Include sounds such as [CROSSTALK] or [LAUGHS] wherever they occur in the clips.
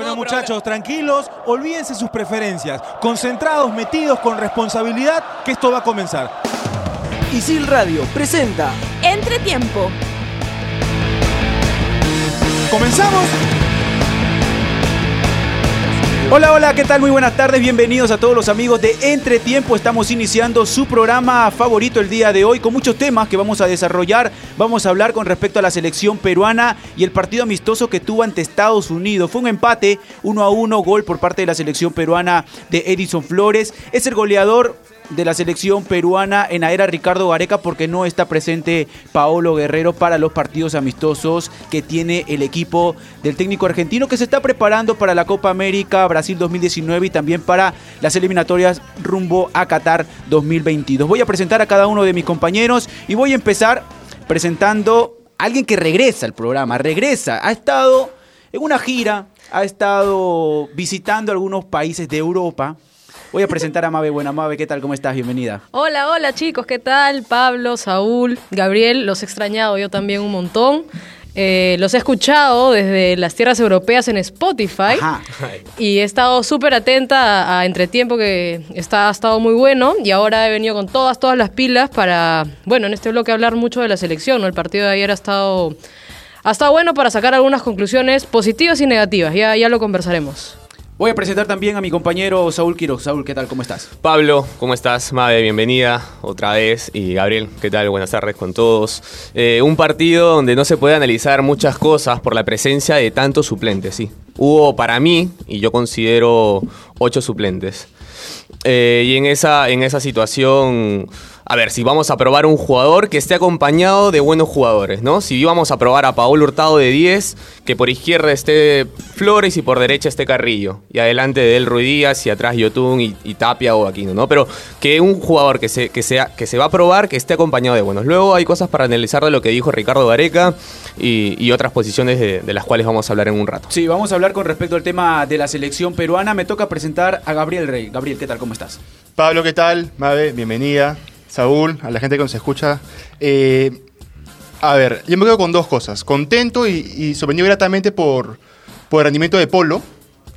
Bueno, muchachos, tranquilos, olvídense sus preferencias, concentrados, metidos con responsabilidad, que esto va a comenzar. Isil Radio presenta Entretiempo. ¿Comenzamos? Hola, hola, ¿qué tal? Muy buenas tardes, bienvenidos a todos los amigos de Entretiempo. Estamos iniciando su programa favorito el día de hoy con muchos temas que vamos a desarrollar. Vamos a hablar con respecto a la selección peruana y el partido amistoso que tuvo ante Estados Unidos. Fue un empate, uno a uno, gol por parte de la selección peruana de Edison Flores. Es el goleador de la selección peruana en la Ricardo Gareca porque no está presente Paolo Guerrero para los partidos amistosos que tiene el equipo del técnico argentino que se está preparando para la Copa América Brasil 2019 y también para las eliminatorias rumbo a Qatar 2022. Voy a presentar a cada uno de mis compañeros y voy a empezar presentando a alguien que regresa al programa, regresa, ha estado en una gira, ha estado visitando algunos países de Europa Voy a presentar a Mabe. Buena, Mabe, ¿qué tal? ¿Cómo estás? Bienvenida. Hola, hola chicos, ¿qué tal? Pablo, Saúl, Gabriel, los he extrañado yo también un montón. Eh, los he escuchado desde las tierras europeas en Spotify Ajá. y he estado súper atenta a, Entretiempo que está, ha estado muy bueno y ahora he venido con todas, todas las pilas para, bueno, en este bloque hablar mucho de la selección, ¿no? El partido de ayer ha estado, ha estado bueno para sacar algunas conclusiones positivas y negativas, ya, ya lo conversaremos. Voy a presentar también a mi compañero Saúl Quiroz. Saúl, ¿qué tal? ¿Cómo estás? Pablo, ¿cómo estás? Made, bienvenida otra vez. Y Gabriel, ¿qué tal? Buenas tardes con todos. Eh, un partido donde no se puede analizar muchas cosas por la presencia de tantos suplentes, sí. Hubo para mí, y yo considero, ocho suplentes. Eh, y en esa, en esa situación a ver, si vamos a probar un jugador que esté acompañado de buenos jugadores, ¿no? Si vamos a probar a Paolo Hurtado de 10, que por izquierda esté Flores y por derecha esté Carrillo. Y adelante de él Ruidías y atrás Yotun y, Tapia o Aquino, ¿no? Pero que un jugador que se, que, sea, que se va a probar que esté acompañado de buenos. Luego hay cosas para analizar de lo que dijo Ricardo Gareca y, otras posiciones de, de, las cuales vamos a hablar en un rato. Sí, vamos a hablar con respecto al tema de la selección peruana. Me toca presentar a Gabriel Rey. Gabriel, ¿qué tal? ¿Cómo estás? Pablo, ¿qué tal? Mabe, bienvenida. Saúl, a la gente que nos escucha. Eh, a ver, yo me quedo con dos cosas. Contento y, sorprendido gratamente por, por el rendimiento de Polo,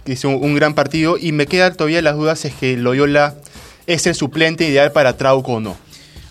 que hizo un, gran partido, y me quedan todavía las dudas si es que Loyola es el suplente ideal para Trauco o no.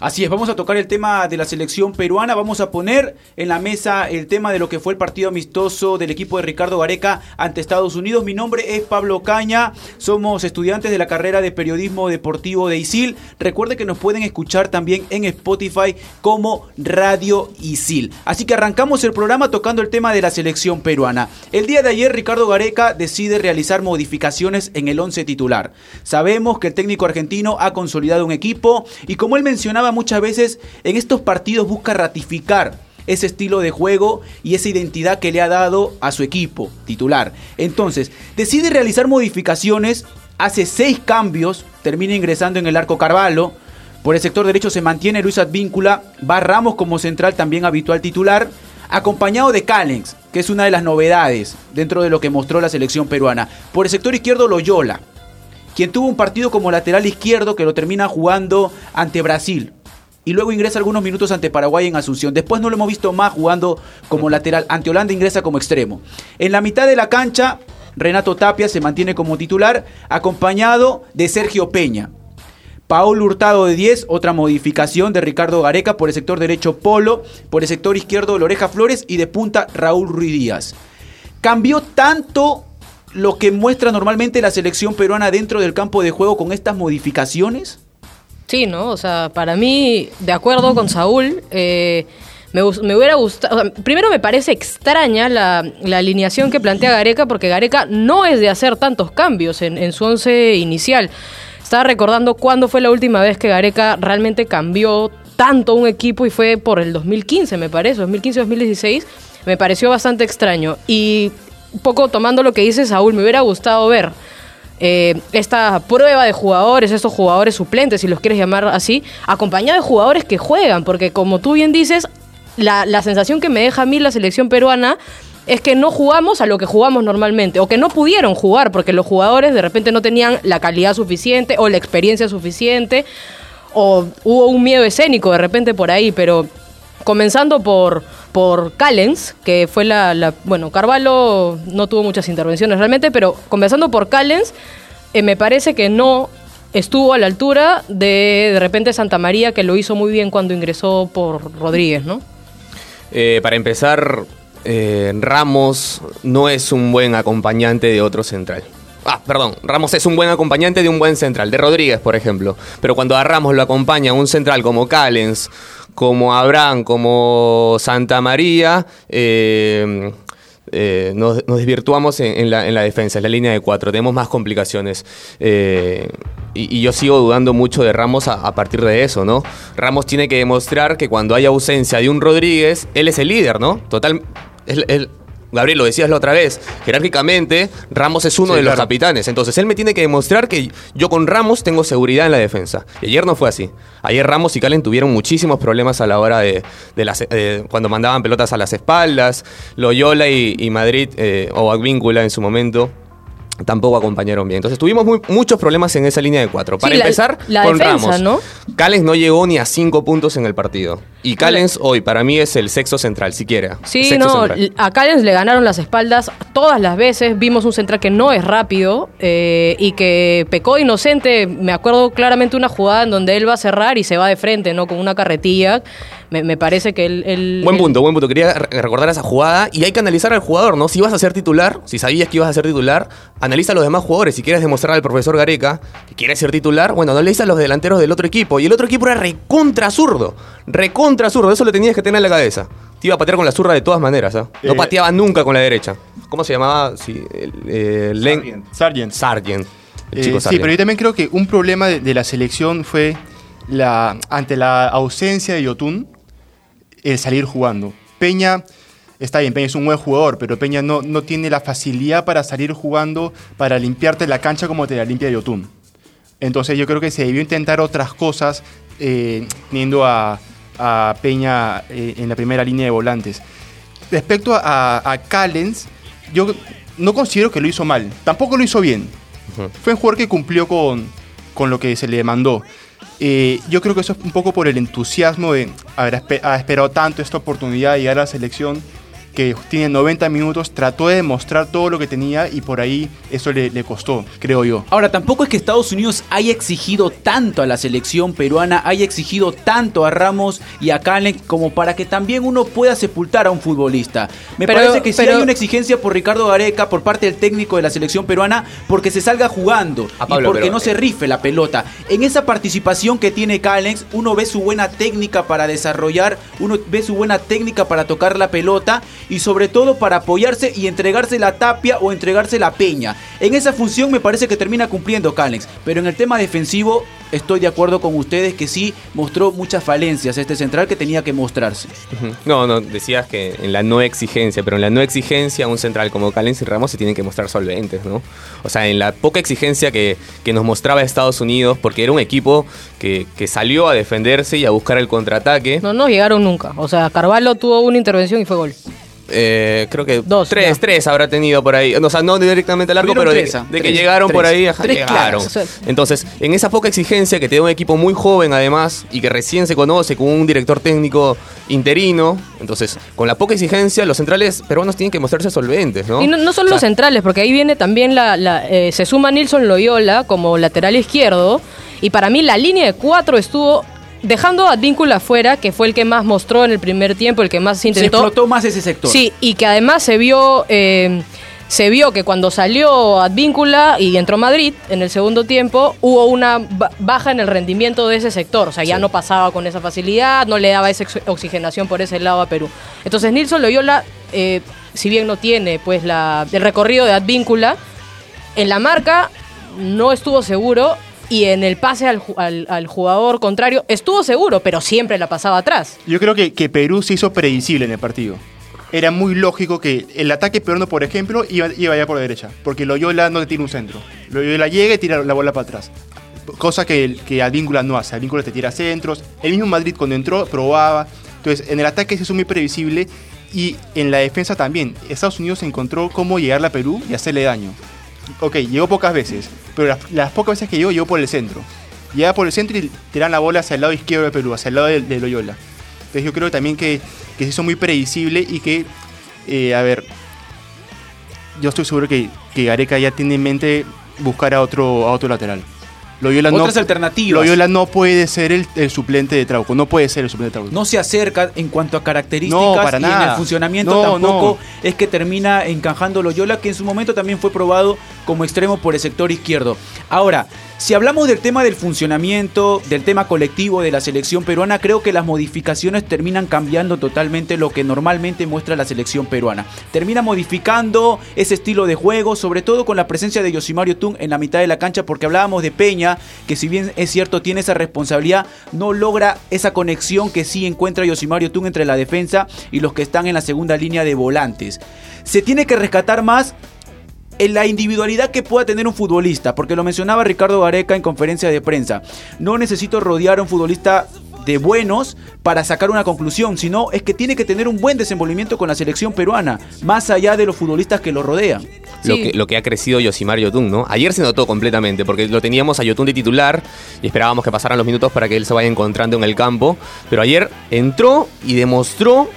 Así es, vamos a tocar el tema de la selección peruana, vamos a poner en la mesa el tema de lo que fue el partido amistoso del equipo de Ricardo Gareca ante Estados Unidos. Mi nombre es Pablo Caña, somos estudiantes de la carrera de periodismo deportivo de ISIL. Recuerde que nos pueden escuchar también en Spotify como Radio ISIL. Así que arrancamos el programa tocando el tema de la selección peruana. El día de ayer Ricardo Gareca decide realizar modificaciones en el 11 titular. Sabemos que el técnico argentino ha consolidado un equipo y como él mencionaba muchas veces en estos partidos busca ratificar ese estilo de juego y esa identidad que le ha dado a su equipo titular. Entonces, decide realizar modificaciones, hace seis cambios, termina ingresando en el arco Carvalho. Por el sector derecho se mantiene Luis Advíncula, va Ramos como central también habitual titular, acompañado de Callens, que es una de las novedades dentro de lo que mostró la selección peruana. Por el sector izquierdo Loyola, quien tuvo un partido como lateral izquierdo que lo termina jugando ante Brasil y luego ingresa algunos minutos ante Paraguay en Asunción. Después no lo hemos visto más jugando como lateral. Ante Holanda ingresa como extremo. En la mitad de la cancha, Renato Tapia se mantiene como titular, acompañado de Sergio Peña. Paul Hurtado de 10, otra modificación de Ricardo Gareca por el sector derecho Polo, por el sector izquierdo Loreja Flores y de punta Raúl Ruiz Díaz. Cambió tanto lo que muestra normalmente la selección peruana dentro del campo de juego con estas modificaciones. Sí, ¿no? O sea, para mí, de acuerdo con Saúl, eh, me, hubiera gustado. primero me parece extraña la, alineación que plantea Gareca, porque Gareca no es de hacer tantos cambios en, su once inicial. Estaba recordando cuándo fue la última vez que Gareca realmente cambió tanto un equipo y fue por el 2015, me parece, 2015-2016. Me pareció bastante extraño. Y un poco tomando lo que dice Saúl, me hubiera gustado ver eh, esta prueba de jugadores, estos jugadores suplentes, si los quieres llamar así, acompañado de jugadores que juegan, porque como tú bien dices, la, sensación que me deja a mí la selección peruana es que no jugamos a lo que jugamos normalmente, o que no pudieron jugar, porque los jugadores de repente no tenían la calidad suficiente o la experiencia suficiente, o hubo un miedo escénico de repente por ahí, pero comenzando por, por Callens, que fue la, Bueno, Carvalho no tuvo muchas intervenciones realmente, pero comenzando por Callens, eh, me parece que no estuvo a la altura de de repente Santa María, que lo hizo muy bien cuando ingresó por Rodríguez, ¿no? Eh, para empezar, eh, Ramos no es un buen acompañante de otro central. Ah, perdón, Ramos es un buen acompañante de un buen central, de Rodríguez, por ejemplo. Pero cuando a Ramos lo acompaña un central como Callens, como Abraham, como Santa María, eh, eh, nos, desvirtuamos en, la, en la defensa, en la línea de cuatro. Tenemos más complicaciones. Eh, y, yo sigo dudando mucho de Ramos a, partir de eso, ¿no? Ramos tiene que demostrar que cuando hay ausencia de un Rodríguez, él es el líder, ¿no? Total. él- Gabriel, lo decías la otra vez, jerárquicamente Ramos es uno Sí, de los capitanes, entonces él me tiene que demostrar que yo con Ramos tengo seguridad en la defensa. Y ayer no fue así. Ayer Ramos y Calen tuvieron muchísimos problemas a la hora de, de las, eh, cuando mandaban pelotas a las espaldas. Loyola y, y Madrid, eh, o Advíncula en su momento, tampoco acompañaron bien. Entonces tuvimos muy- muchos problemas en esa línea de cuatro. Para Sí, la- empezar, la con defensa, Ramos. ¿no? Callens no llegó ni a cinco puntos en el partido. Y Callens hoy para mí es el sexto central, siquiera. Sí, Sexto no, central. a Callens le ganaron las espaldas todas las veces. Vimos un central que no es rápido eh, y que pecó inocente. Me acuerdo claramente una jugada en donde él va a cerrar y se va de frente, ¿no? Con una carretilla. Me, me parece que él... él- Buen él- punto, buen punto. Quería re- recordar esa jugada y hay que analizar al jugador, ¿no? Si vas a ser titular, si sabías que ibas a ser titular, analiza a los demás jugadores. Si quieres demostrar al profesor Gareca que quieres ser titular, bueno, analiza a los delanteros del otro equipo. Y el otro equipo era recontra zurdo. Recontra zurdo. Eso lo tenías que tener en la cabeza. Te iba a patear con la zurda de todas maneras, ¿ah? No Eh, pateaba nunca con la derecha. ¿Cómo se llamaba? Sí, el, eh, Sargent. Sargent. El Eh, sí, Sargent. pero yo también creo que un problema de, de la selección fue la ante la ausencia de Yotun, el salir jugando. Peña, está bien, Peña es un buen jugador, pero Peña no, no tiene la facilidad para salir jugando, para limpiarte la cancha como te la limpia Yotun. Entonces yo creo que se debió intentar otras cosas eh, teniendo a, a Peña eh, en la primera línea de volantes. Respecto a, a Callens, yo no considero que lo hizo mal. Tampoco lo hizo bien. Fue un jugador que cumplió con, con lo que se le mandó. Eh, yo creo que eso es un poco por el entusiasmo de haber espe- ha esperado tanto esta oportunidad de llegar a la selección, que tiene 90 minutos, trató de demostrar todo lo que tenía y por ahí eso le, le costó, creo yo. Ahora, tampoco es que Estados Unidos haya exigido tanto a la selección peruana, haya exigido tanto a Ramos y a Calen como para que también uno pueda sepultar a un futbolista. Me Pero- parece que sí pero- hay una exigencia por Ricardo Gareca, por parte del técnico de la selección peruana, porque se salga jugando A y porque pero- no se rife la pelota. En esa participación que tiene Callens, uno ve su buena técnica para desarrollar, uno ve su buena técnica para tocar la pelota y sobre todo para apoyarse y entregarse la tapia o entregarse la peña. En esa función me parece que termina cumpliendo Callens, pero en el tema defensivo estoy de acuerdo con ustedes que sí mostró muchas falencias este central que tenía que mostrarse. No, no, decías que en la no exigencia, pero en la no exigencia un central como Callens y Ramos se tienen que mostrar solventes, ¿no? O sea, en la poca exigencia que, que nos mostraba Estados Unidos, porque era un equipo que, que salió a defenderse y a buscar el contraataque. No nos llegaron nunca. O sea, Carvalho tuvo una intervención y fue gol. Eh, creo que Dos, tres, ya. tres habrá tenido por ahí. O sea, no directamente largo, Tuvieron pero de, tres, ah, de que tres, llegaron por ahí, ajá, Tres llegaron. claras. O sea- Entonces, en esa poca exigencia que da un equipo muy joven además y que recién se conoce con un director técnico interino, entonces, con la poca exigencia, los centrales peruanos tienen que mostrarse solventes, ¿no? Y no, no solo O sea, los centrales, porque ahí viene también la... la, eh, se suma Nilson Loyola como lateral izquierdo. Y para mí la línea de cuatro estuvo dejando a Advíncula afuera, que fue el que más mostró en el primer tiempo, el que más Se intentó. explotó más ese sector. Sí, y que además se vio... eh, se vio que cuando salió Advíncula y entró Madrid en el segundo tiempo, hubo una ba- baja en el rendimiento de ese sector. O sea, ya no pasaba con esa facilidad, no le daba esa oxigenación por ese lado a Perú. Entonces, Nilson Loyola, eh, si bien no tiene pues la, el recorrido de Advíncula, en la marca no estuvo seguro y en el pase al, ju- al- al jugador contrario estuvo seguro, pero siempre la pasaba atrás. Yo creo que, que Perú se hizo predecible en el partido. Era muy lógico que el ataque peruano, por ejemplo, iba, iba allá por la derecha. Porque Loyola no tira un centro. Loyola llega y tira la bola para atrás. Cosa que, que Advíncula no hace. Advíncula te tira centros. El mismo Madrid cuando entró probaba. Entonces, en el ataque se hizo muy previsible. Y en la defensa también. Estados Unidos encontró cómo llegarle a Perú y hacerle daño. Ok, llegó pocas veces. Pero las, pocas veces que llegó, llegó por el centro. Llega por el centro y tiran la bola hacia el lado izquierdo de Perú, hacia el lado de, de Loyola. Entonces yo creo también que, que se hizo muy predecible y que, eh, a ver, yo estoy seguro que, que Gareca ya tiene en mente buscar a otro, a otro lateral. Loyola Otras no, alternativas. Loyola no puede ser el, el suplente de Trauco, no puede ser el suplente de Trauco. no se acerca en cuanto a características No, para y en el funcionamiento No, tampoco es que termina encajando Loyola, que en su momento también fue probado como extremo por el sector izquierdo. Ahora, si hablamos del tema del funcionamiento, del tema colectivo de la selección peruana, creo que las modificaciones terminan cambiando totalmente lo que normalmente muestra la selección peruana. Termina modificando ese estilo de juego, sobre todo con la presencia de Yosimario Tung en la mitad de la cancha, porque hablábamos de Peña, que si bien es cierto tiene esa responsabilidad, no logra esa conexión que sí encuentra Yosimario Tung entre la defensa y los que están en la segunda línea de volantes. Se tiene que rescatar más en la individualidad que pueda tener un futbolista, porque lo mencionaba Ricardo Gareca en conferencia de prensa. No necesito rodear a un futbolista de buenos para sacar una conclusión, sino es que tiene que tener un buen desenvolvimiento con la selección peruana, más allá de los futbolistas que lo rodean. Lo, que, lo que ha crecido Yosimar Yotun, ¿no? Ayer se notó completamente, porque lo teníamos a Yotun de titular y esperábamos que pasaran los minutos para que él se vaya encontrando en el campo. Pero ayer entró y demostró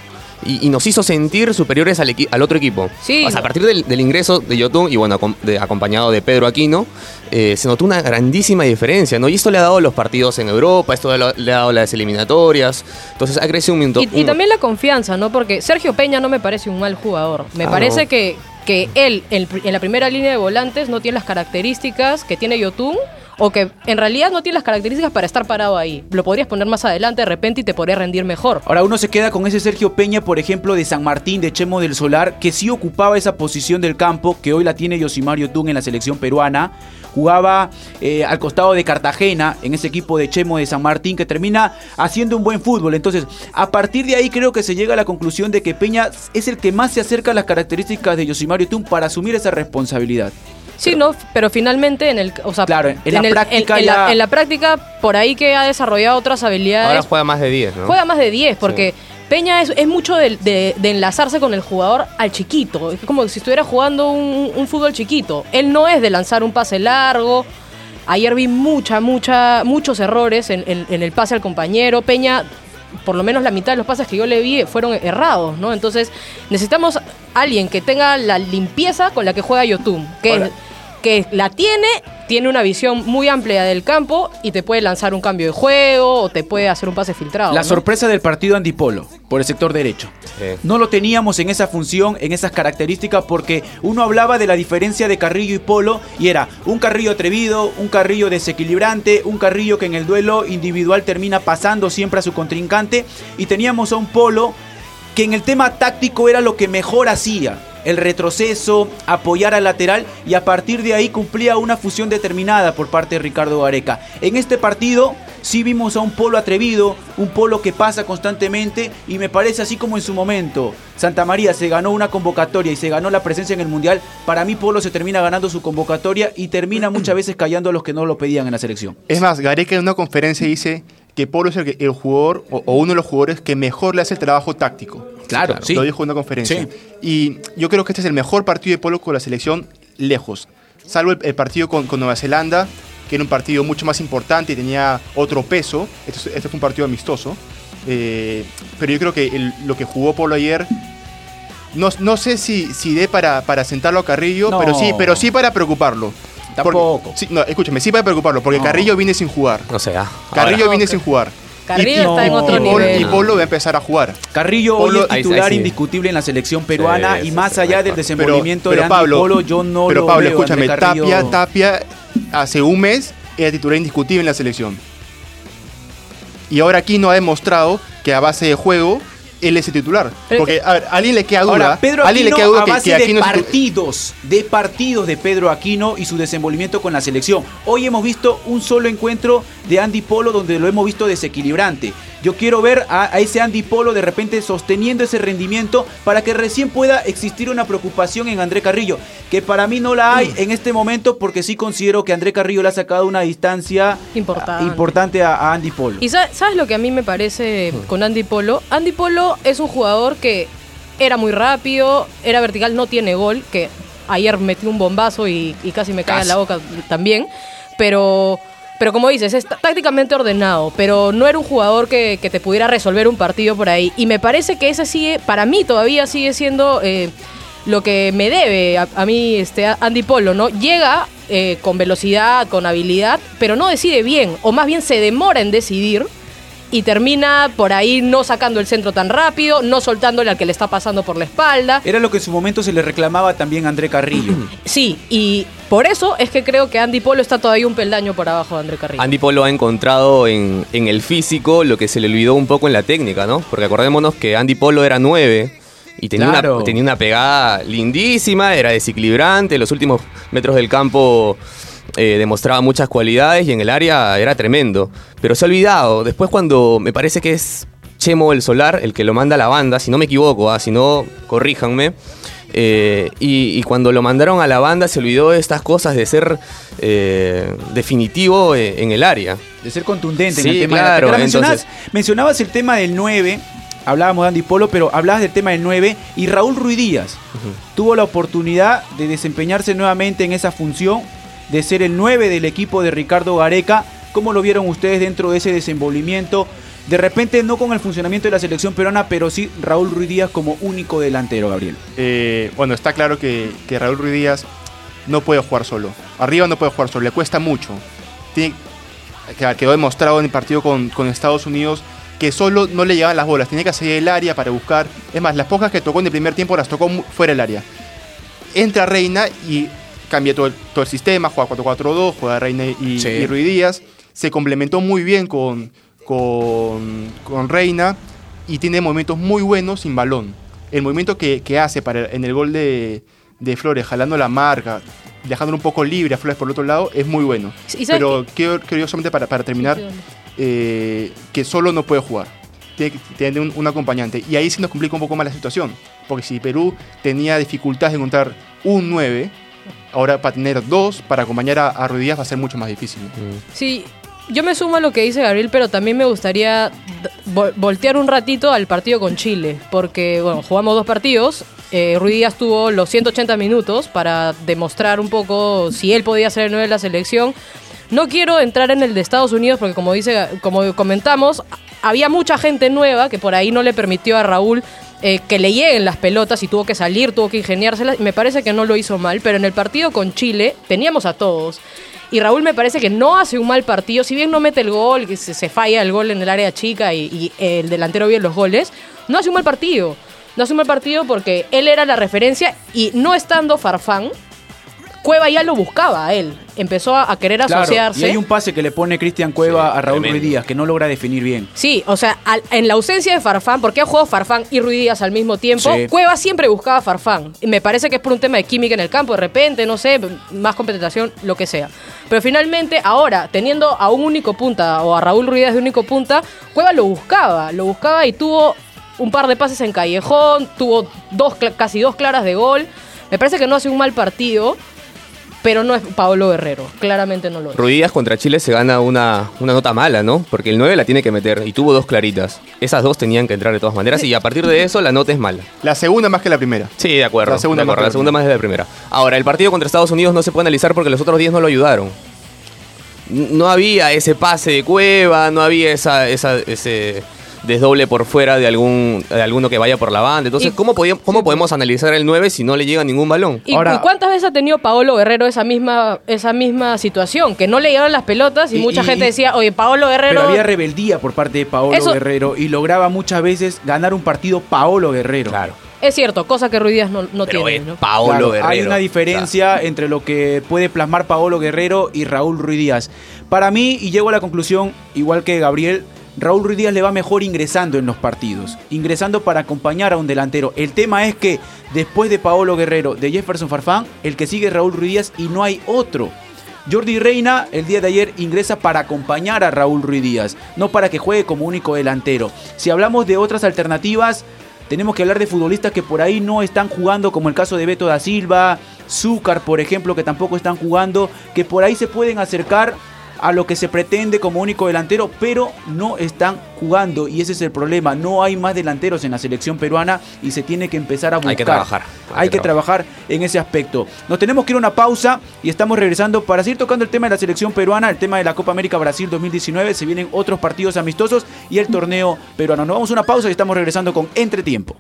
y, y nos hizo sentir superiores al, al otro equipo. Sí. O sea, a partir del, del ingreso de Yotun y bueno, acom- de- acompañado de Pedro Aquino, eh, se notó una grandísima diferencia, ¿no? Y esto le ha dado los partidos en Europa, esto le ha- dado las eliminatorias. Entonces ha crecido un minuto. Y, y también la confianza, ¿no? Porque Sergio Peña no me parece un mal jugador. Me Ah, parece no. que, que él, en, en la primera línea de volantes, no tiene las características que tiene Yotun. O que en realidad no tiene las características para estar parado ahí. Lo podrías poner más adelante de repente y te podría rendir mejor. Ahora uno se queda con ese Sergio Peña, por ejemplo, de San Martín, de Chemo del Solar, que sí ocupaba esa posición del campo, que hoy la tiene Yosimario Tun en la selección peruana. Jugaba eh, al costado de Cartagena, en ese equipo de Chemo de San Martín, que termina haciendo un buen fútbol. Entonces, a partir de ahí creo que se llega a la conclusión de que Peña es el que más se acerca a las características de Yosimario Tun para asumir esa responsabilidad. Sí, no, pero finalmente en el, o sea, Claro, en la el- práctica en la- ya- en la práctica por ahí que ha desarrollado otras habilidades, Ahora juega más de 10, ¿no? Juega más de 10 porque Peña es, es mucho de, de- de enlazarse con el jugador al chiquito. Es como si estuviera jugando un, un fútbol chiquito. Él no es de lanzar un pase largo. Ayer vi mucha, mucha, muchos errores en, en- en el pase al compañero. Peña, por lo menos la mitad de los pases que yo le vi fueron errados, ¿no? Entonces necesitamos alguien que tenga la limpieza con la que juega Yotun. Que, Ahora- que la tiene, tiene una visión muy amplia del campo y te puede lanzar un cambio de juego o te puede hacer un pase filtrado. La ¿no? sorpresa del partido Andipolo, por el sector derecho. Sí. No lo teníamos en esa función, en esas características, porque uno hablaba de la diferencia de Carrillo y Polo, y era un Carrillo atrevido, un Carrillo desequilibrante, un Carrillo que en el duelo individual termina pasando siempre a su contrincante, y teníamos a un Polo que en el tema táctico era lo que mejor hacía. El retroceso, apoyar al lateral y a partir de ahí cumplía una fusión determinada por parte de Ricardo Gareca. En este partido sí vimos a un polo atrevido, un polo que pasa constantemente y me parece así como en su momento Santa María se ganó una convocatoria y se ganó la presencia en el Mundial, para mí Polo se termina ganando su convocatoria y termina muchas veces callando a los que no lo pedían en la selección. Es más, Gareca en una conferencia dice que Polo es el, que- el jugador o, o uno de los jugadores que mejor le hace el trabajo táctico. Claro, sí. Lo dijo en una conferencia. Sí. Y yo creo que este es el mejor partido de Polo con la selección lejos. Salvo el, el partido con, con Nueva Zelanda, que era un partido mucho más importante y tenía otro peso. Este, este fue un partido amistoso. Eh, pero yo creo que el- lo que jugó Polo ayer. No, no sé si, si dé para, para sentarlo a Carrillo, No. pero sí, pero sí para preocuparlo. Tampoco. Porque- sí, no, escúchame, sí para preocuparlo, porque No. Carrillo viene sin jugar. No sé. ah. Carrillo viene sin jugar. Carrillo Y- está en otro y Polo, nivel. y Polo va a empezar a jugar. Carrillo hoy es titular ahí sí. indiscutible en la selección peruana Sí, y más sí, allá sí. del desenvolvimiento pero de Andy Pablo, Polo, yo no pero lo Pablo, veo, escúchame. Tapia, Tapia hace un mes era titular indiscutible en la selección. Y ahora aquí no ha demostrado que a base de juego él es el titular. Pero- Porque, a ver, a alguien le queda duda. Ahora, Pedro Aquino le queda duda a base que de partidos, de partidos de Pedro Aquino y su desenvolvimiento con la selección. Hoy hemos visto un solo encuentro de Andy Polo donde lo hemos visto desequilibrante. Yo quiero ver a, a ese Andy Polo de repente sosteniendo ese rendimiento para que recién pueda existir una preocupación en André Carrillo, que para mí no la hay en este momento porque sí considero que André Carrillo le ha sacado una distancia Importante. importante a, a Andy Polo. ¿Y sa- sabes lo que a mí me parece con Andy Polo? Andy Polo es un jugador que era muy rápido, era vertical, no tiene gol, que ayer metió un bombazo y, y casi me cae en la boca también, pero Pero como dices, es tá- tácticamente ordenado, pero no era un jugador que, que te pudiera resolver un partido por ahí. Y me parece que ese sigue, para mí todavía sigue siendo eh, lo que me debe a, a mí este, Andy Polo, ¿no? Llega eh, con velocidad, con habilidad, pero no decide bien, o más bien se demora en decidir y termina por ahí no sacando el centro tan rápido, no soltándole al que le está pasando por la espalda. Era lo que en su momento se le reclamaba también a André Carrillo. [CLEARS THROAT] Sí, y por eso es que creo que Andy Polo está todavía un peldaño por abajo de André Carrillo. Andy Polo ha encontrado en, en el físico lo que se le olvidó un poco en la técnica, ¿no? Porque acordémonos que Andy Polo era 9 y tenía, Claro. una, tenía una pegada lindísima, era desequilibrante, los últimos metros del campo eh, demostraba muchas cualidades y en el área era tremendo. Pero se ha olvidado, después cuando me parece que es Chemo el Solar el que lo manda a la banda, si no me equivoco, ah, si no, corríjanme. Eh, y, y cuando lo mandaron a la banda se olvidó de estas cosas de ser eh, definitivo en el área. De ser contundente en Sí, el tema claro, de la mencionabas, mencionabas el tema del 9, hablábamos de Andy Polo, pero hablabas del tema del 9 y Raúl Ruiz Díaz tuvo la oportunidad de desempeñarse nuevamente en esa función, de ser el 9 del equipo de Ricardo Gareca. ¿Cómo lo vieron ustedes dentro de ese desenvolvimiento? De repente no con el funcionamiento de la selección peruana, pero sí Raúl Ruiz Díaz como único delantero, Gabriel. Eh, bueno, está claro que, que Raúl Ruiz Díaz no puede jugar solo. Arriba no puede jugar solo, le cuesta mucho. Tiene, que- quedó demostrado en el partido con, con Estados Unidos que solo no le llegaban las bolas. Tiene que salir del área para buscar. Es más, las pocas que tocó en el primer tiempo las tocó fuera del área. Entra Reina y cambia todo el, todo el sistema, juega 4-4-2, juega Reina y, Sí. y Ruiz Díaz. Se complementó muy bien con, con, con Reina y tiene movimientos muy buenos sin balón. El movimiento que, que hace para, en el gol de, de Flores, jalando la marca, dejándolo un poco libre a Flores por el otro lado, es muy bueno. ¿Y sabes Pero quiero, quiero solamente para, para terminar, eh, que solo no puede jugar. Tiene que tener un, un acompañante. Y ahí sí nos complica un poco más la situación. Porque si Perú tenía dificultades de encontrar un 9, ahora para tener dos, para acompañar a, a Ruiz Díaz va a ser mucho más difícil. Sí, yo me sumo a lo que dice Gabriel, pero también me gustaría voltear un ratito al partido con Chile, porque bueno, jugamos dos partidos. Eh, Ruiz Díaz tuvo los 180 minutos para demostrar un poco si él podía ser el 9 de la selección. No quiero entrar en el de Estados Unidos porque como dice, como comentamos, había mucha gente nueva que por ahí no le permitió a Raúl eh, que le lleguen las pelotas y tuvo que salir, tuvo que ingeniárselas. Me parece que no lo hizo mal, pero en el partido con Chile teníamos a todos. Y Raúl me parece que no hace un mal partido, si bien no mete el gol, que se, falla el gol en el área chica y, y el delantero bien los goles, no hace un mal partido. No hace un mal partido porque él era la referencia y no estando Farfán, Cueva ya lo buscaba a él. Empezó a, a querer Claro, asociarse. y hay un pase que le pone Cristian Cueva Sí, a Raúl tremendo. Ruiz Díaz, que no logra definir bien. Sí, o sea, al- en la ausencia de Farfán, porque ha jugado Farfán y Ruiz Díaz al mismo tiempo, Sí. Cueva siempre buscaba a Farfán. Y me parece que es por un tema de química en el campo, de repente, no sé, más competencia, lo que sea. Pero finalmente, ahora, teniendo a un único punta o a Raúl Ruiz Díaz de único punta, Cueva lo buscaba, lo buscaba y tuvo un par de pases en callejón, tuvo dos, cla- casi dos claras de gol. Me parece que no hace un mal partido, pero no es Paolo Guerrero, claramente no lo es. Ruidías contra Chile se gana una, una nota mala, ¿no? Porque el 9 la tiene que meter y tuvo dos claritas. Esas dos tenían que entrar de todas maneras y a partir de eso la nota es mala. La segunda más que la primera. Sí, de acuerdo. La segunda de acuerdo, más la que la segunda más de la primera. Ahora, el partido contra Estados Unidos no se puede analizar porque los otros 10 no lo ayudaron. No había ese pase de cueva, no había esa, esa- ese desdoble por fuera de algún de alguno que vaya por la banda. Entonces, ¿cómo, podíamos, cómo podemos analizar el 9 si no le llega ningún balón? ¿Y, Ahora- y cuántas veces ha tenido Paolo Guerrero esa misma, esa misma situación? Que no le llegaron las pelotas y, Y- mucha y- gente decía, oye, Paolo Guerrero... Pero había rebeldía por parte de Paolo Eso- Guerrero y lograba muchas veces ganar un partido Paolo Guerrero. Claro. Es cierto, cosa que Ruiz Díaz no, no Pero tiene. es ¿no? Paolo Claro, Guerrero. Hay una diferencia entre lo que puede plasmar Paolo Guerrero y Raúl Ruiz Díaz. Para mí, y llego a la conclusión, igual que Gabriel, Raúl Ruiz Díaz le va mejor ingresando en los partidos, ingresando para acompañar a un delantero. El tema es que después de Paolo Guerrero, de Jefferson Farfán, el que sigue es Raúl Ruiz Díaz y no hay otro. Jordi Reina el día de ayer ingresa para acompañar a Raúl Ruiz Díaz, no para que juegue como único delantero. Si hablamos de otras alternativas, tenemos que hablar de futbolistas que por ahí no están jugando, como el caso de Beto da Silva, Zúcar, por ejemplo, que tampoco están jugando, que por ahí se pueden acercar a lo que se pretende como único delantero, pero no están jugando y ese es el problema. No hay más delanteros en la selección peruana y se tiene que empezar a buscar. Hay que trabajar. Hay, que, trabajar. en ese aspecto. Nos tenemos que ir a una pausa y estamos regresando para seguir tocando el tema de la selección peruana, el tema de la Copa América Brasil 2019. Se vienen otros partidos amistosos y el torneo peruano. Nos vamos a una pausa y estamos regresando con Entretiempo.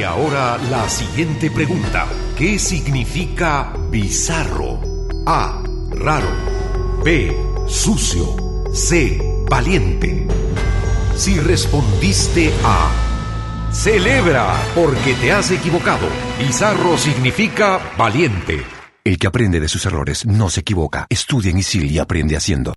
Y ahora la siguiente pregunta. ¿Qué significa bizarro? A. Raro. B. Sucio. C. Valiente. Si respondiste A. Celebra porque te has equivocado. Bizarro significa valiente. El que aprende de sus errores no se equivoca. Estudia en ISIL y aprende haciendo.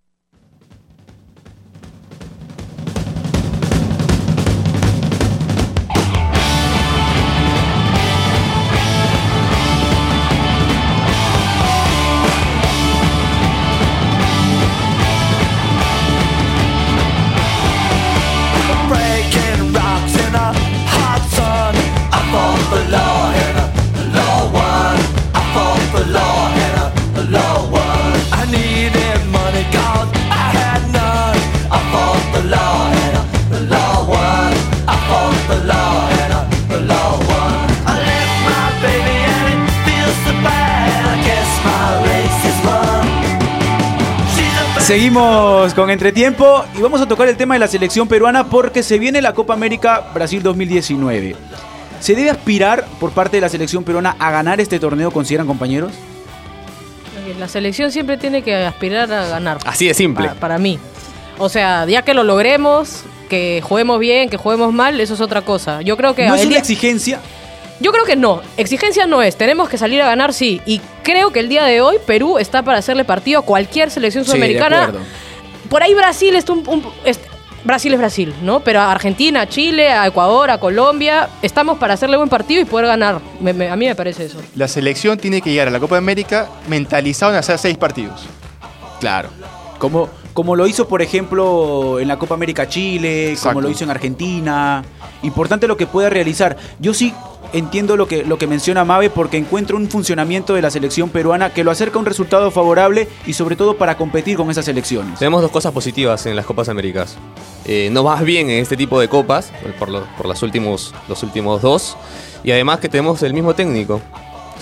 Seguimos con Entretiempo y vamos a tocar el tema de la selección peruana porque se viene la Copa América Brasil 2019. ¿Se debe aspirar por parte de la selección peruana a ganar este torneo, consideran compañeros? La selección siempre tiene que aspirar a ganar. Así de simple. Para, para mí. O sea, ya que lo logremos, que juguemos bien, que juguemos mal, eso es otra cosa. Yo creo que ¿No es una día- exigencia? Yo creo que no. Exigencia no es. Tenemos que salir a ganar, sí. Y creo que el día de hoy Perú está para hacerle partido a cualquier selección Sí, de sudamericana. acuerdo. Por ahí Brasil es un, un- es- Brasil es Brasil, ¿no? Pero a Argentina, a Chile, a Ecuador, a Colombia, estamos para hacerle buen partido y poder ganar. Me- me- a mí me parece eso. La selección tiene que llegar a la Copa de América mentalizado en hacer seis partidos. Claro. Como, como lo hizo, por ejemplo, en la Copa América Chile, como lo hizo en Argentina. Importante lo que pueda realizar. Yo sí entiendo lo que, lo que menciona Mabe porque encuentro un funcionamiento de la selección peruana que lo acerca a un resultado favorable y sobre todo para competir con esas selecciones. Tenemos dos cosas positivas en las Copas Américas. Eh, no vas bien en este tipo de copas, por, lo- por los, últimos, los últimos dos. Y además que tenemos el mismo técnico.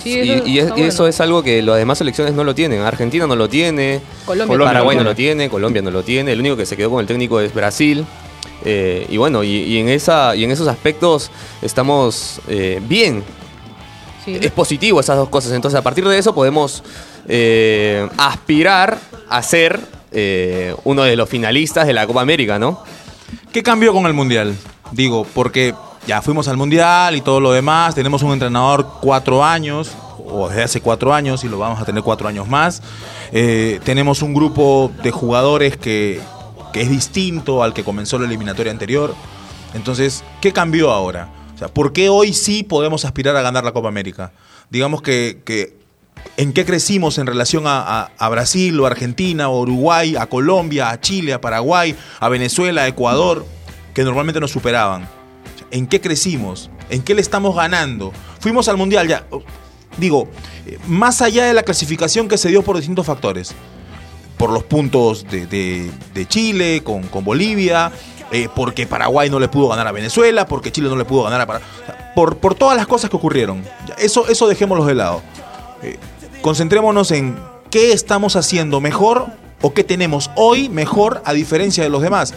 Sí, y eso y es- está y eso bueno. es algo que las demás selecciones no lo tienen. Argentina no lo tiene, Colombia, Paraguay no lo tiene, Colombia no lo tiene. El único que se quedó con el técnico es Brasil. Eh, y bueno, y, y en esa, y en esos aspectos estamos eh, bien. Sí. Es positivo esas dos cosas. Entonces, a partir de eso podemos eh, aspirar a ser eh, uno de los finalistas de la Copa América, ¿no? ¿Qué cambió con el Mundial? Digo, porque ya fuimos al Mundial y todo lo demás, tenemos un entrenador cuatro años, o desde hace cuatro años y lo vamos a tener cuatro años más. Eh, tenemos un grupo de jugadores que, que es distinto al que comenzó la eliminatoria anterior. Entonces, ¿qué cambió ahora? O sea, ¿por qué hoy sí podemos aspirar a ganar la Copa América? Digamos que, ¿En qué crecimos en relación a, a- a Brasil o Argentina o Uruguay, a Colombia, a Chile, a Paraguay, a Venezuela, a Ecuador, que normalmente nos superaban? ¿En qué crecimos? ¿En qué le estamos ganando? Fuimos al Mundial ya. Digo, eh, más allá de la clasificación que se dio por distintos factores. Por los puntos de, de- Chile con, con Bolivia, eh, porque Paraguay no le pudo ganar a Venezuela, porque Chile no le pudo ganar a Paraguay. por, por todas las cosas que ocurrieron. Eso, eso dejémoslo de lado. Eh, concentrémonos en qué estamos haciendo mejor o qué tenemos hoy mejor a diferencia de los demás.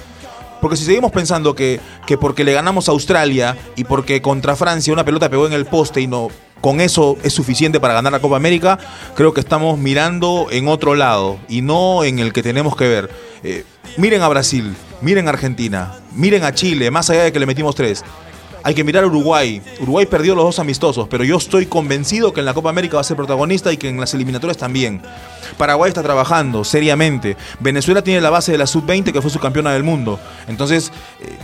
Porque si seguimos pensando que, que porque le ganamos a Australia y porque contra Francia una pelota pegó en el poste y no con eso es suficiente para ganar la Copa América, creo que estamos mirando en otro lado y no en el que tenemos que ver. Eh, miren a Brasil, miren a Argentina, miren a Chile, más allá de que le metimos tres. Hay que mirar a Uruguay. Uruguay perdió los dos amistosos, pero yo estoy convencido que en la Copa América va a ser protagonista y que en las eliminatorias también. Paraguay está trabajando seriamente. Venezuela tiene la base de la sub-20 que fue su campeona del mundo. Entonces, eh,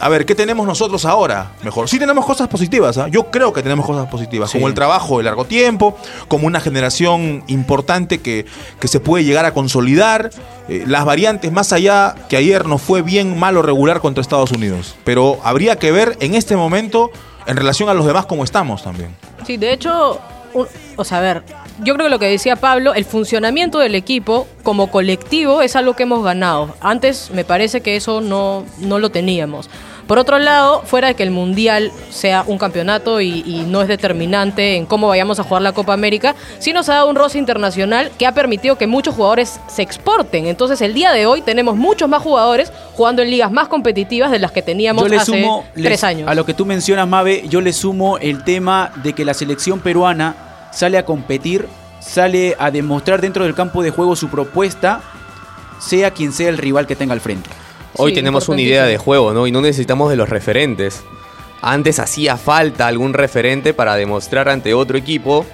a ver, ¿qué tenemos nosotros ahora? Mejor. Sí tenemos cosas positivas, ¿ah? yo creo que tenemos cosas positivas, como el trabajo de largo tiempo, como una generación importante que, que se puede llegar a consolidar, eh, las variantes más allá que ayer nos fue bien malo regular contra Estados Unidos. Pero habría que ver en este momento en relación a los demás cómo estamos también. Sí, de hecho, un- o sea, a ver, yo creo que lo que decía Pablo, el funcionamiento del equipo como colectivo es algo que hemos ganado. Antes me parece que eso no, no lo teníamos. Por otro lado, fuera de que el Mundial sea un campeonato y, y no es determinante en cómo vayamos a jugar la Copa América, sí nos ha dado un roce internacional que ha permitido que muchos jugadores se exporten. Entonces, el día de hoy tenemos muchos más jugadores jugando en ligas más competitivas de las que teníamos Yo le hace sumo tres les- años. a lo que tú mencionas, Mabe, yo le sumo el tema de que la selección peruana sale a competir, sale a demostrar dentro del campo de juego su propuesta, sea quien sea el rival que tenga al frente. Hoy Sí, tenemos una idea de juego, ¿no? Y no necesitamos de los referentes. Antes hacía falta algún referente para demostrar ante otro equipo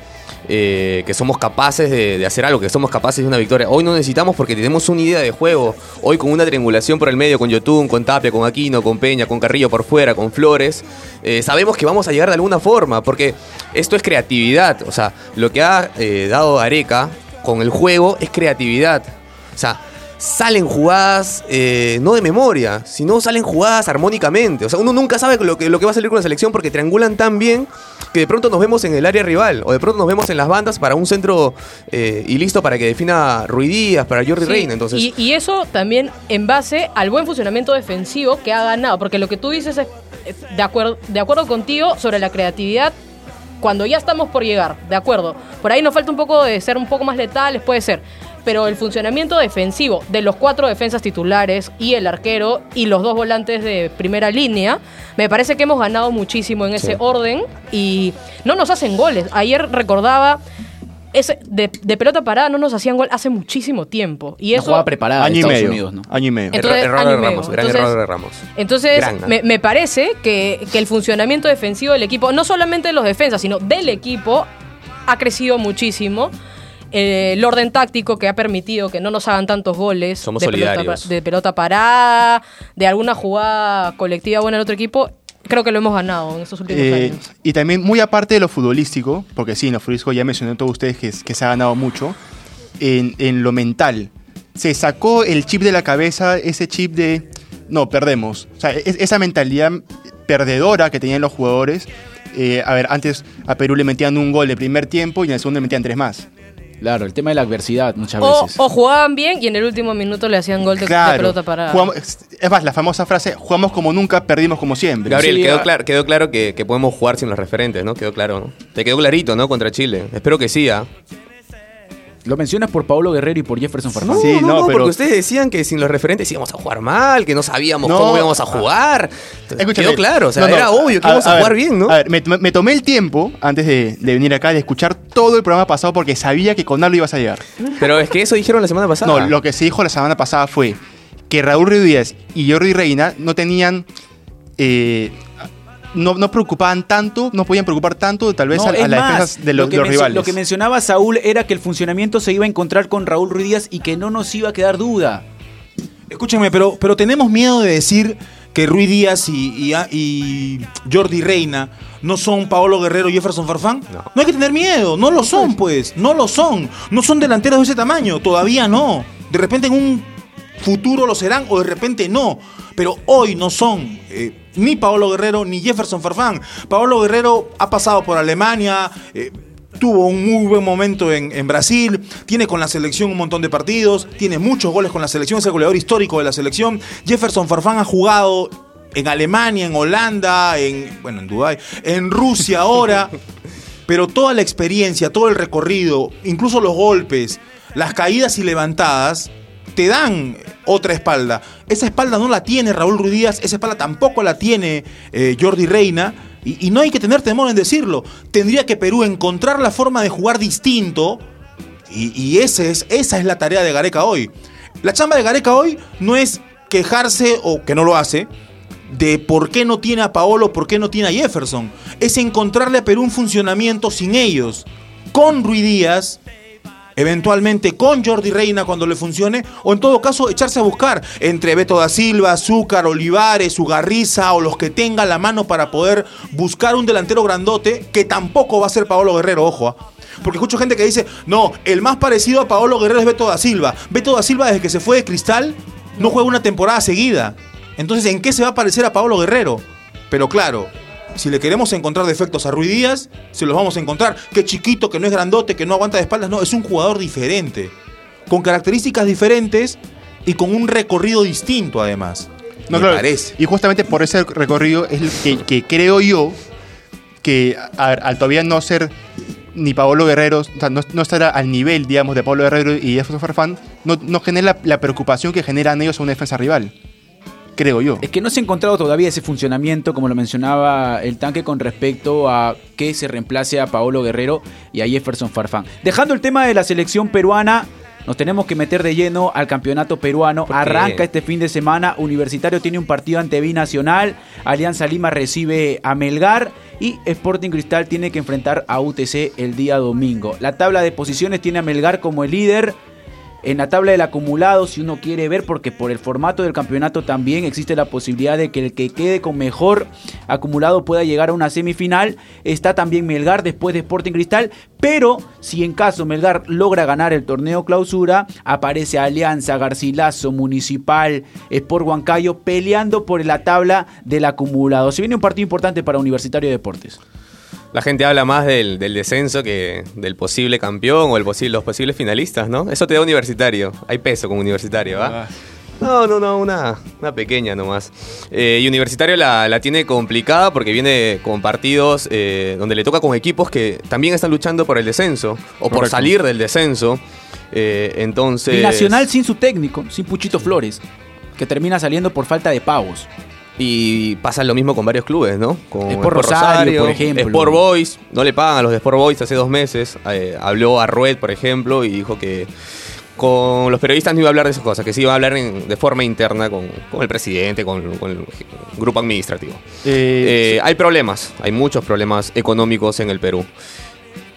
eh, que somos capaces de, de hacer algo, que somos capaces de una victoria. Hoy no necesitamos porque tenemos una idea de juego. Hoy con una triangulación por el medio, con Yotun, con Tapia, con Aquino, con Peña, con Carrillo por fuera, con Flores, eh, sabemos que vamos a llegar de alguna forma, porque esto es creatividad. O sea, lo que ha eh, dado Areca con el juego es creatividad. O sea, salen jugadas eh, no de memoria, sino salen jugadas armónicamente. O sea, uno nunca sabe lo que, lo que va a salir con la selección porque triangulan tan bien que de pronto nos vemos en el área rival o de pronto nos vemos en las bandas para un centro eh, y listo para que defina Rui Díaz, para Jordi Sí, Reina. Entonces, y, y eso también en base al buen funcionamiento defensivo que ha ganado, porque lo que tú dices es, es de, acuerdo, de acuerdo contigo sobre la creatividad cuando ya estamos por llegar, de acuerdo. Por ahí nos falta un poco de ser un poco más letales, puede ser. Pero el funcionamiento defensivo de los cuatro defensas titulares y el arquero y los dos volantes de primera línea, me parece que hemos ganado muchísimo en ese Sí. orden y no nos hacen goles. Ayer recordaba, ese, de, de pelota parada no nos hacían gol hace muchísimo tiempo. Y eso, preparada Año y Estados medio. Unidos, ¿no? Año y medio. Error- entonces, error año de. Ramos, gran Entonces- error de Ramos. Entonces, Gran, ¿no? me, me parece que, que el funcionamiento defensivo del equipo, no solamente de los defensas, sino del equipo, ha crecido muchísimo. Eh, el orden táctico que ha permitido que no nos hagan tantos goles Somos de, pelota, solidarios. pa- de pelota parada, de alguna jugada colectiva buena del otro equipo, creo que lo hemos ganado en estos últimos Eh, años. y también muy aparte de lo futbolístico, porque sí, en lo futbolístico ya mencioné todos ustedes que, que se ha ganado mucho, en, en lo mental. Se sacó el chip de la cabeza, ese chip de, no, perdemos. O sea, es- esa mentalidad perdedora que tenían los jugadores. eh, a ver, antes a Perú le metían un gol de primer tiempo y en el segundo le metían tres más. Claro, el tema de la adversidad muchas O, veces. o jugaban bien y en el último minuto le hacían gol de, de Claro. pelota parada. Jugamos- es más, la famosa frase, jugamos como nunca, perdimos como siempre. Gabriel, Sí, quedó, ah. claro, quedó claro que, que podemos jugar sin los referentes, ¿no? Quedó claro, ¿no? Te quedó clarito, ¿no? Contra Chile. Espero que sí, ¿ah? Lo mencionas por Pablo Guerrero y por Jefferson Farfán. No, Sí, no, no, no, pero- porque ustedes decían que sin los referentes íbamos a jugar mal, que no sabíamos No, cómo íbamos a jugar. Escúchame. Quedó claro, o sea, No, no, era obvio que a- íbamos a, a ver, jugar bien, ¿no? A ver, me, me tomé el tiempo antes de, de venir acá de escuchar todo el programa pasado porque sabía que con Nardo ibas a llegar. Pero es que eso dijeron la semana pasada. No, lo que se dijo la semana pasada fue que Raúl Ruiz Díaz y Jordi Reina no tenían. eh, no, no preocupaban tanto, no podían preocupar tanto tal vez No, a, las defensas de lo los, que de los rivales. Lo que mencionaba Saúl era que el funcionamiento se iba a encontrar con Raúl Ruiz Díaz y que no nos iba a quedar duda. Escúchenme, pero, pero tenemos miedo de decir que Rui Díaz y, y- y Jordi Reina no son Paolo Guerrero y Jefferson Farfán. No. No. hay que tener miedo, no lo son, pues, no lo son. No son delanteros de ese tamaño, todavía no. De repente en un futuro lo serán o de repente no. Pero hoy no son eh, ni Paolo Guerrero ni Jefferson Farfán. Paolo Guerrero ha pasado por Alemania. eh, Tuvo un muy buen momento en, en Brasil, tiene con la selección un montón de partidos, tiene muchos goles con la selección, es el goleador histórico de la selección. Jefferson Farfán ha jugado en Alemania, en Holanda, en bueno, en Dubái, en Rusia ahora, [LAUGHS] pero toda la experiencia, todo el recorrido, incluso los golpes, las caídas y levantadas te dan otra espalda. Esa espalda no la tiene Raúl Ruiz Díaz, esa espalda tampoco la tiene eh, Jordi Reina. Y, no hay que tener temor en decirlo. Tendría que Perú encontrar la forma de jugar distinto. Y, es, esa es la tarea de Gareca hoy. La chamba de Gareca hoy no es quejarse, o que no lo hace, de por qué no tiene a Paolo, por qué no tiene a Jefferson. Es encontrarle a Perú un funcionamiento sin ellos. Con Ruiz Díaz eventualmente con Jordi Reina cuando le funcione, o en todo caso echarse a buscar entre Beto da Silva, Azúcar, Olivares, Ugarriza o los que tengan la mano para poder buscar un delantero grandote que tampoco va a ser Paolo Guerrero, ojo. ¿ah? Porque escucho gente que dice, no, el más parecido a Paolo Guerrero es Beto da Silva. Beto da Silva desde que se fue de Cristal no juega una temporada seguida. Entonces, ¿en qué se va a parecer a Paolo Guerrero? Pero claro, si le queremos encontrar defectos a Ruiz Díaz, se los vamos a encontrar. Que chiquito, que no es grandote, que no aguanta de espaldas. No, es un jugador diferente. Con características diferentes y con un recorrido distinto además. No, me claro. parece. Y justamente por ese recorrido es el que, que creo yo que al todavía no ser ni Paolo Guerrero, o sea, no, no estar al nivel, digamos, de Pablo Guerrero y Jefferson Farfán, no, no genera la, la preocupación que generan ellos a una defensa rival. Creo yo. Es que no se ha encontrado todavía ese funcionamiento, como lo mencionaba el tanque, con respecto a que se reemplace a Paolo Guerrero y a Jefferson Farfán. Dejando el tema de la selección peruana, nos tenemos que meter de lleno al campeonato peruano. Arranca este fin de semana. Universitario tiene un partido ante Binacional. Alianza Lima recibe a Melgar. Y Sporting Cristal tiene que enfrentar a UTC el día domingo. La tabla de posiciones tiene a Melgar como el líder. En la tabla del acumulado, si uno quiere ver, porque por el formato del campeonato también existe la posibilidad de que el que quede con mejor acumulado pueda llegar a una semifinal. Está también Melgar después de Sporting Cristal. Pero si en caso Melgar logra ganar el torneo clausura, aparece Alianza, Garcilaso, Municipal, Sport Huancayo peleando por la tabla del acumulado. Se viene un partido importante para Universitario de Deportes. La gente habla más del, del descenso que del posible campeón o el los posibles finalistas, ¿no? Eso te da universitario. Hay peso como universitario, ¿va? No, no, no, una, una pequeña nomás. Eh, y Universitario la, la tiene complicada porque viene con partidos eh, donde le toca con equipos que también están luchando por el descenso o por salir del descenso. Eh, entonces. Binacional sin su técnico, sin Puchito Flores, que termina saliendo por falta de pagos. Y pasa lo mismo con varios clubes, ¿no? Con Sport Rosario, por ejemplo. Sport Boys, no le pagan a los de Sport Boys hace dos meses. Eh, habló a Rued, por ejemplo, y dijo que con los periodistas no iba a hablar de esas cosas, que sí iba a hablar en- de forma interna con, con el presidente, con, con el grupo administrativo. Eh, Eh, hay problemas, hay muchos problemas económicos en el Perú.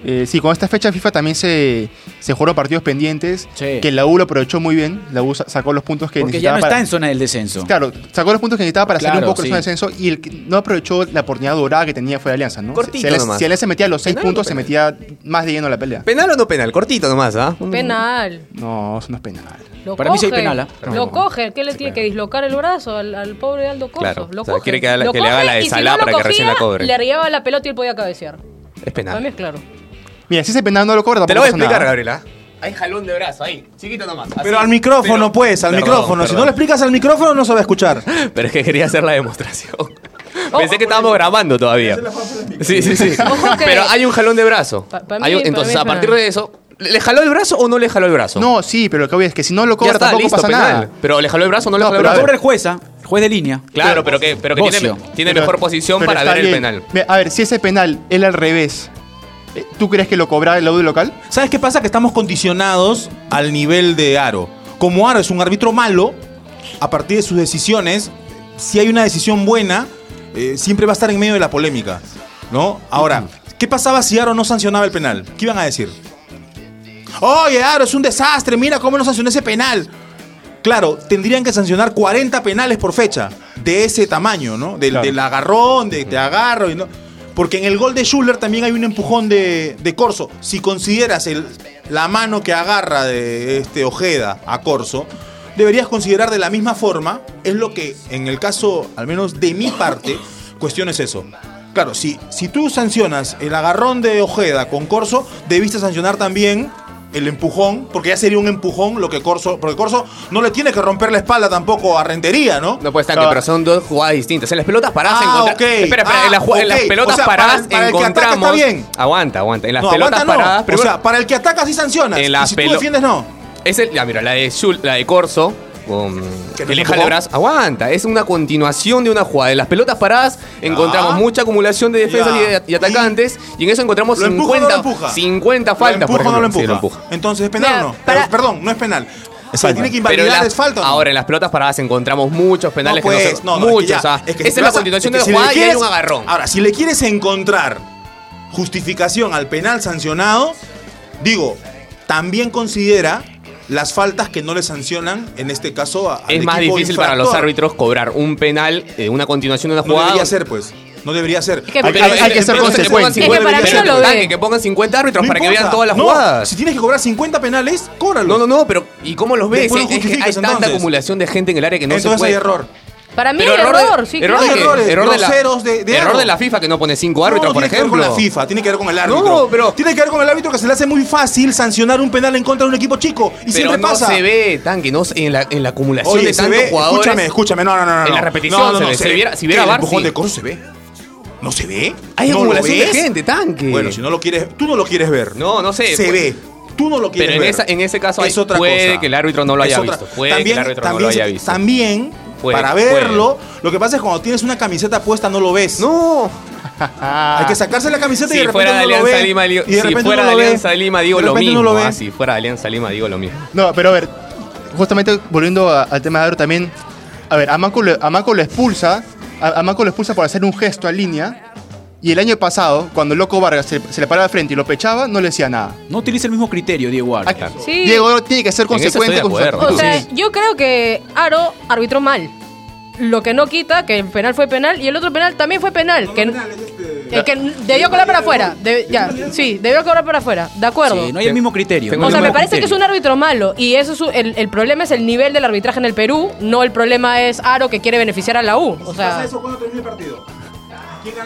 Eh, sí, con esta fecha FIFA también se, se jugaron partidos pendientes Sí. que la U lo aprovechó muy bien. La U sa- sacó los puntos que Porque ya necesitaba no para- está en zona del descenso. Claro, sacó los puntos que necesitaba para salir Claro, un poco de sí. zona de descenso y el que no aprovechó la oportunidad dorada que tenía fue Alianza, ¿no? Cortito si, Alianza- nomás. si Alianza metía los seis Penal puntos, se penal? metía más de lleno a la pelea. ¿Penal o no penal? Cortito nomás, ¿ah? Penal. No, eso no es penal. Lo Para mí sí hay penal, ¿ah? Lo No. coge. ¿Qué le tiene que dislocar el brazo al, al pobre Aldo Corso? Claro, Lo o sea, coge. quiere que la- Lo que le haga la de si no lo para que recién la cobre. Le llevaba la pelota y él podía cabecear. Es Para mí penal. es claro. Mira, si ese penal no lo cobra, Te tampoco lo voy a explicar, nada. Gabriela. Hay jalón de brazo ahí, chiquito nomás. así. Pero al micrófono, Pero- pues, al Perdón, micrófono. Si no le explicas al micrófono, no se va a escuchar. [LAUGHS] Pero es que quería hacer la demostración. [LAUGHS] Pensé que estábamos grabando todavía. Sí, sí, sí. Ojo que- Pero hay un jalón de brazo. Pa- pa' Hay un- mí- pa' entonces, es a partir penal. de eso, ¿le jaló el brazo o no le jaló el brazo? No, sí, pero lo que voy es que si no lo ya cobra está, tampoco listo, pasa penal. nada. Pero le jaló el brazo o no le jaló el pero Lo brazo. cobra el jueza, juez de línea. Claro, pero que, pero que tiene, Bocio. tiene Pero- mejor posición pero para está ver el bien. penal. Mira, A ver, si ese penal era al revés, ¿tú crees que lo cobraba el audio local? ¿Sabes qué pasa? Que estamos condicionados al nivel de Aro. Como Aro es un árbitro malo, a partir de sus decisiones, si hay una decisión buena, eh, siempre va a estar en medio de la polémica. ¿No? Ahora, ¿qué pasaba si Aro no sancionaba el penal? ¿Qué iban a decir? Oye, Aro, es un desastre, mira cómo no sancionó ese penal. Claro, tendrían que sancionar 40 penales por fecha, de ese tamaño, ¿no? Del, Claro. del agarrón, de te agarro y no. Porque en el gol de Schuller también hay un empujón de, Corso. Si consideras la mano que agarra de este Ojeda a Corso, deberías considerar de la misma forma, es lo que en el caso, al menos de mi parte, cuestiones eso. Claro, si, si tú sancionas el agarrón de Ojeda con Corso, debiste sancionar también el empujón, porque ya sería un empujón lo que Corso, porque Corso no le tiene que romper la espalda tampoco a Rentería, ¿no? No puede estar, Claro. pero son dos jugadas distintas. En las pelotas paradas Ah, encontramos. ok. Espera, espera, en, Ah, en las pelotas O sea, para paradas para el que ataca encontramos. está bien. Aguanta, aguanta. En las no, pelotas aguanta, no. paradas. o primero- sea, para el que ataca sí sancionas. En y las si tú defiendes, no. Es el, ya, mira, la de, Schul- la de Corso, con, brazo. Aguanta, es una continuación de una jugada. En las pelotas paradas encontramos mucha acumulación de defensas y, de- y atacantes. Y, en eso encontramos ¿Lo empuja o 50, no lo empuja? 50 faltas. ¿Lo por empuja o no lo ejemplo. empuja? Sí, lo empuja. Entonces, ¿es penal o no? para- Pero, perdón, no es penal. Se falta. tiene que Pero en invalidar, las- es falta. o no? Ahora, en las pelotas paradas encontramos muchos penales no, que pues, no se. no, no, es que muchos, ya, ah. es que Esa si es la vas a- continuación es de la le jugada y hay quieres- un agarrón. Ahora, si le quieres encontrar justificación al penal sancionado, digo, también considera las faltas que no le sancionan, en este caso, a, al Es más difícil para los árbitros cobrar un penal, eh, una continuación de una No jugada. debería ser, pues. No debería ser. que- Hay que- hay que ser Entonces, consecuente. que pongan Es que para mí 50 no lo tanque, ve. que pongan 50 árbitros No para que vean todas las No, jugadas. Si tienes que cobrar 50 penales, cóbralo. No, no, no, pero ¿y cómo los ves? Después Es- lo es que hay tanta entonces. acumulación de gente en el área que no Entonces se puede. hay error. Para mí Pero hay error, error, de, sí, error, claro. de, que- errores, error de la, groseros de- de error de la FIFA que no pone cinco árbitros, no, por tiene que ver ejemplo. con la FIFA, tiene que ver con el árbitro. No, pero- Tiene que ver con el árbitro que se le hace muy fácil sancionar un penal en contra de un equipo chico. Y Pero siempre no pasa. se ve, tanque, no se- en la, en la acumulación Oye, de se tantos ve, jugadores. escúchame, escúchame, no, no, no, no. En la no. repetición no, no, se no, ve, si viera- si viera ¿Qué, el VAR, empujón sí. de coso se ve. ¿No se ve? Hay ¿No acumulación de gente, tanque. Bueno, si no lo quieres, tú no lo quieres ver. No, no sé, Se pues- ve. Tú no lo quieres Pero en, ver. esa, en ese caso hay- es otra puede cosa. que el árbitro no lo Es haya otra- visto. Puede también, que el árbitro también, no lo haya se- visto. También, Puede, para puede. verlo, lo que pasa es cuando tienes una camiseta puesta no lo ves. No. [LAUGHS] Hay que sacarse la camiseta y de Si repente fuera de no lo Alianza ve. Lima, digo- y de si fuera no de. Alianza Lima digo De lo mismo. no lo ve. Ah, si fuera de Alianza Lima digo lo mismo. No, pero a ver, justamente volviendo a- al tema de Aro también, a ver, a le- a Manco lo expulsa, a, a Manco lo expulsa por hacer un gesto en línea, y el año pasado, cuando el Loco Vargas se, se le paraba al frente y lo pechaba, no le decía nada. No utiliza el mismo criterio, Diego Aro. Sí. Diego tiene que ser En eso consecuente con su acuerdo. actitud. O sea, yo creo que Aro arbitró mal. Lo que no quita que el penal fue penal y el otro penal también fue penal. que, el que debió colar para afuera. De- ya, sí, debió cobrar para afuera. De acuerdo. Sí, no hay el mismo criterio. Tengo O sea, me parece que es un árbitro malo y eso es el, el problema es el nivel del arbitraje en el Perú, no el problema es Aro que quiere beneficiar a la U. O sea, cuando termine el partido?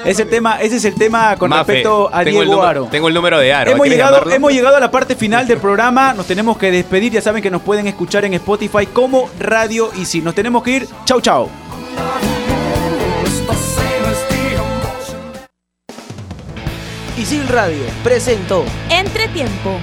Ese, tema, ese es el tema con Mafe, respecto a tengo Diego Aro. Tengo el número de Aro. Hemos ¿quieres llegado, hemos llegado a la parte final del programa. Nos tenemos que despedir. Ya saben que nos pueden escuchar en Spotify como Radio y si nos tenemos que ir, chau chau. Isil Radio presentó Entretiempo.